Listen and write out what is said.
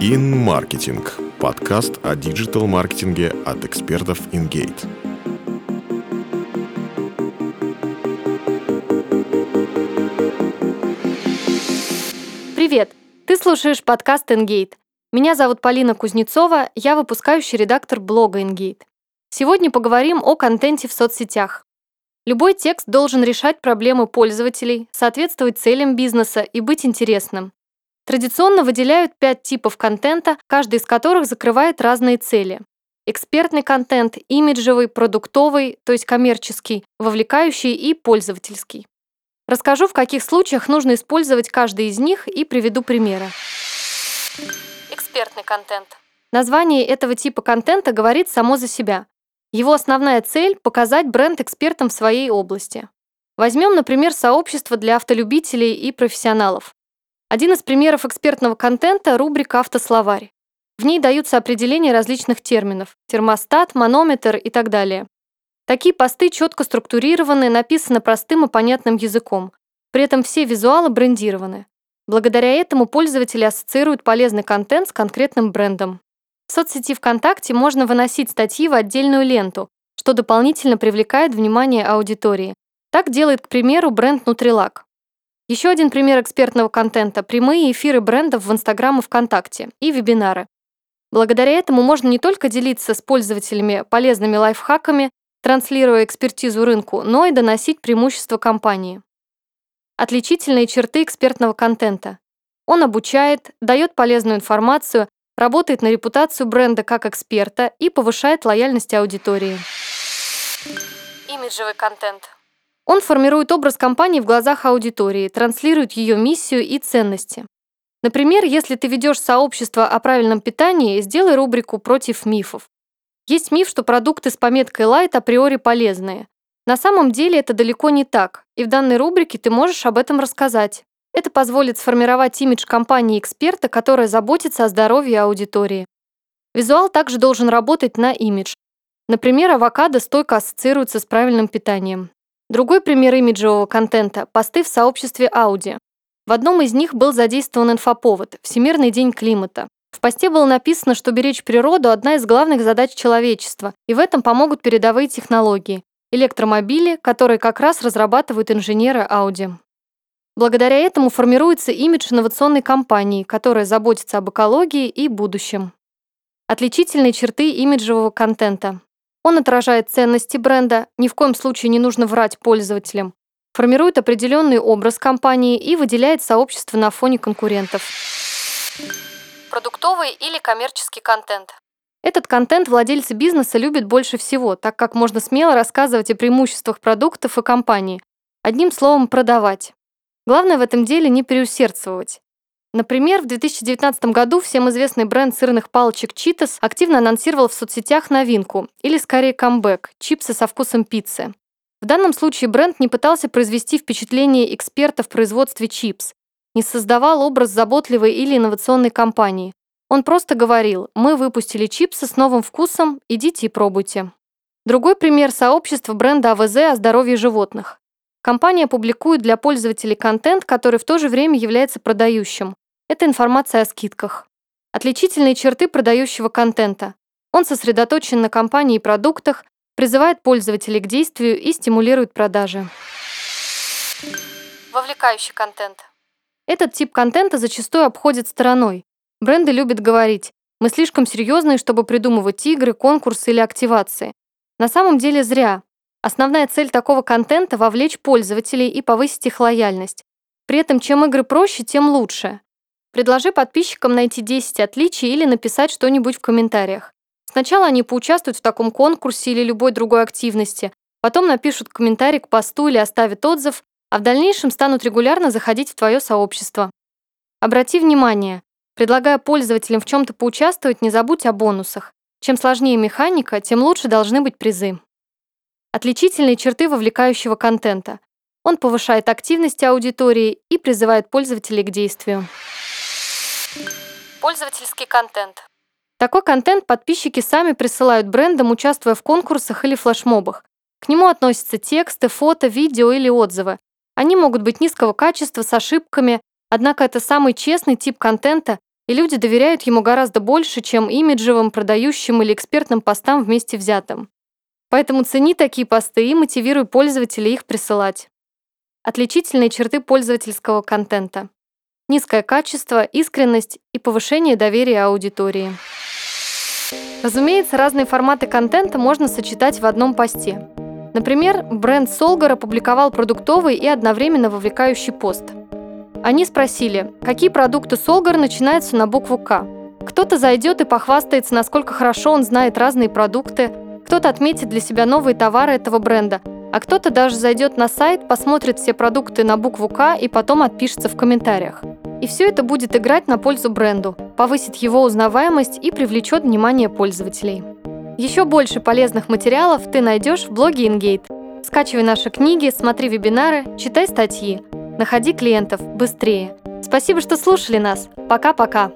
InMarketing – подкаст о диджитал-маркетинге от экспертов InGate. Привет! Ты слушаешь подкаст InGate. Меня зовут Полина Кузнецова, я выпускающий редактор блога InGate. Сегодня поговорим о контенте в соцсетях. Любой текст должен решать проблемы пользователей, соответствовать целям бизнеса и быть интересным. Традиционно выделяют пять типов контента, каждый из которых закрывает разные цели. Экспертный контент, имиджевый, продуктовый, то есть коммерческий, вовлекающий и пользовательский. Расскажу, в каких случаях нужно использовать каждый из них и приведу примеры. Экспертный контент. Название этого типа контента говорит само за себя. Его основная цель – показать бренд экспертам в своей области. Возьмем, например, сообщество для автолюбителей и профессионалов. Один из примеров экспертного контента – рубрика «Автословарь». В ней даются определения различных терминов – термостат, манометр и так далее. Такие посты четко структурированы, написаны простым и понятным языком. При этом все визуалы брендированы. Благодаря этому пользователи ассоциируют полезный контент с конкретным брендом. В соцсети ВКонтакте можно выносить статьи в отдельную ленту, что дополнительно привлекает внимание аудитории. Так делает, к примеру, бренд Nutrilak. Еще один пример экспертного контента – прямые эфиры брендов в Инстаграм и ВКонтакте и вебинары. Благодаря этому можно не только делиться с пользователями полезными лайфхаками, транслируя экспертизу рынку, но и доносить преимущества компании. Отличительные черты экспертного контента. Он обучает, дает полезную информацию, работает на репутацию бренда как эксперта и повышает лояльность аудитории. Имиджевый контент. Он формирует образ компании в глазах аудитории, транслирует ее миссию и ценности. Например, если ты ведешь сообщество о правильном питании, сделай рубрику «Против мифов». Есть миф, что продукты с пометкой «Light» априори полезные. На самом деле это далеко не так, и в данной рубрике ты можешь об этом рассказать. Это позволит сформировать имидж компании-эксперта, которая заботится о здоровье аудитории. Визуал также должен работать на имидж. Например, авокадо стойко ассоциируется с правильным питанием. Другой пример имиджевого контента – посты в сообществе Audi. В одном из них был задействован инфоповод – Всемирный день климата. В посте было написано, что беречь природу – одна из главных задач человечества, и в этом помогут передовые технологии – электромобили, которые как раз разрабатывают инженеры Audi. Благодаря этому формируется имидж инновационной компании, которая заботится об экологии и будущем. Отличительные черты имиджевого контента. Он отражает ценности бренда, ни в коем случае не нужно врать пользователям, формирует определенный образ компании и выделяет сообщество на фоне конкурентов. Продуктовый или коммерческий контент. Этот контент владельцы бизнеса любят больше всего, так как можно смело рассказывать о преимуществах продуктов и компании. Одним словом, продавать. Главное в этом деле не переусердствовать. Например, в 2019 году всем известный бренд сырных палочек Cheetos активно анонсировал в соцсетях новинку, или скорее камбэк – чипсы со вкусом пиццы. В данном случае бренд не пытался произвести впечатление эксперта в производстве чипс, не создавал образ заботливой или инновационной компании. Он просто говорил «Мы выпустили чипсы с новым вкусом, идите и пробуйте». Другой пример – сообщества бренда АВЗ о здоровье животных. Компания публикует для пользователей контент, который в то же время является продающим. Это информация о скидках. Отличительные черты продающего контента. Он сосредоточен на компании и продуктах, призывает пользователей к действию и стимулирует продажи. Вовлекающий контент. Этот тип контента зачастую обходит стороной. Бренды любят говорить, мы слишком серьезные, чтобы придумывать игры, конкурсы или активации. На самом деле зря. Основная цель такого контента – вовлечь пользователей и повысить их лояльность. При этом чем игры проще, тем лучше. Предложи подписчикам найти 10 отличий или написать что-нибудь в комментариях. Сначала они поучаствуют в таком конкурсе или любой другой активности, потом напишут комментарий к посту или оставят отзыв, а в дальнейшем станут регулярно заходить в твое сообщество. Обрати внимание, предлагая пользователям в чем-то поучаствовать, не забудь о бонусах. Чем сложнее механика, тем лучше должны быть призы. Отличительные черты вовлекающего контента. Он повышает активность аудитории и призывает пользователей к действию. Пользовательский контент. Такой контент подписчики сами присылают брендам, участвуя в конкурсах или флешмобах. К нему относятся тексты, фото, видео или отзывы. Они могут быть низкого качества, с ошибками, однако это самый честный тип контента, И люди доверяют ему гораздо больше, чем имиджевым, продающим или экспертным постам вместе взятым. Поэтому цени такие посты и мотивируй пользователей их присылать. Отличительные черты пользовательского контента. Низкое качество, искренность и повышение доверия аудитории. Разумеется, разные форматы контента можно сочетать в одном посте. Например, бренд Solgar опубликовал продуктовый и одновременно вовлекающий пост. Они спросили, какие продукты Solgar начинаются на букву «К». Кто-то зайдет и похвастается, насколько хорошо он знает разные продукты, кто-то отметит для себя новые товары этого бренда, а кто-то даже зайдет на сайт, посмотрит все продукты на букву «К» и потом отпишется в комментариях. И все это будет играть на пользу бренду, повысит его узнаваемость и привлечет внимание пользователей. Еще больше полезных материалов ты найдешь в блоге InGate. Скачивай наши книги, смотри вебинары, читай статьи. Находи клиентов быстрее. Спасибо, что слушали нас. Пока-пока.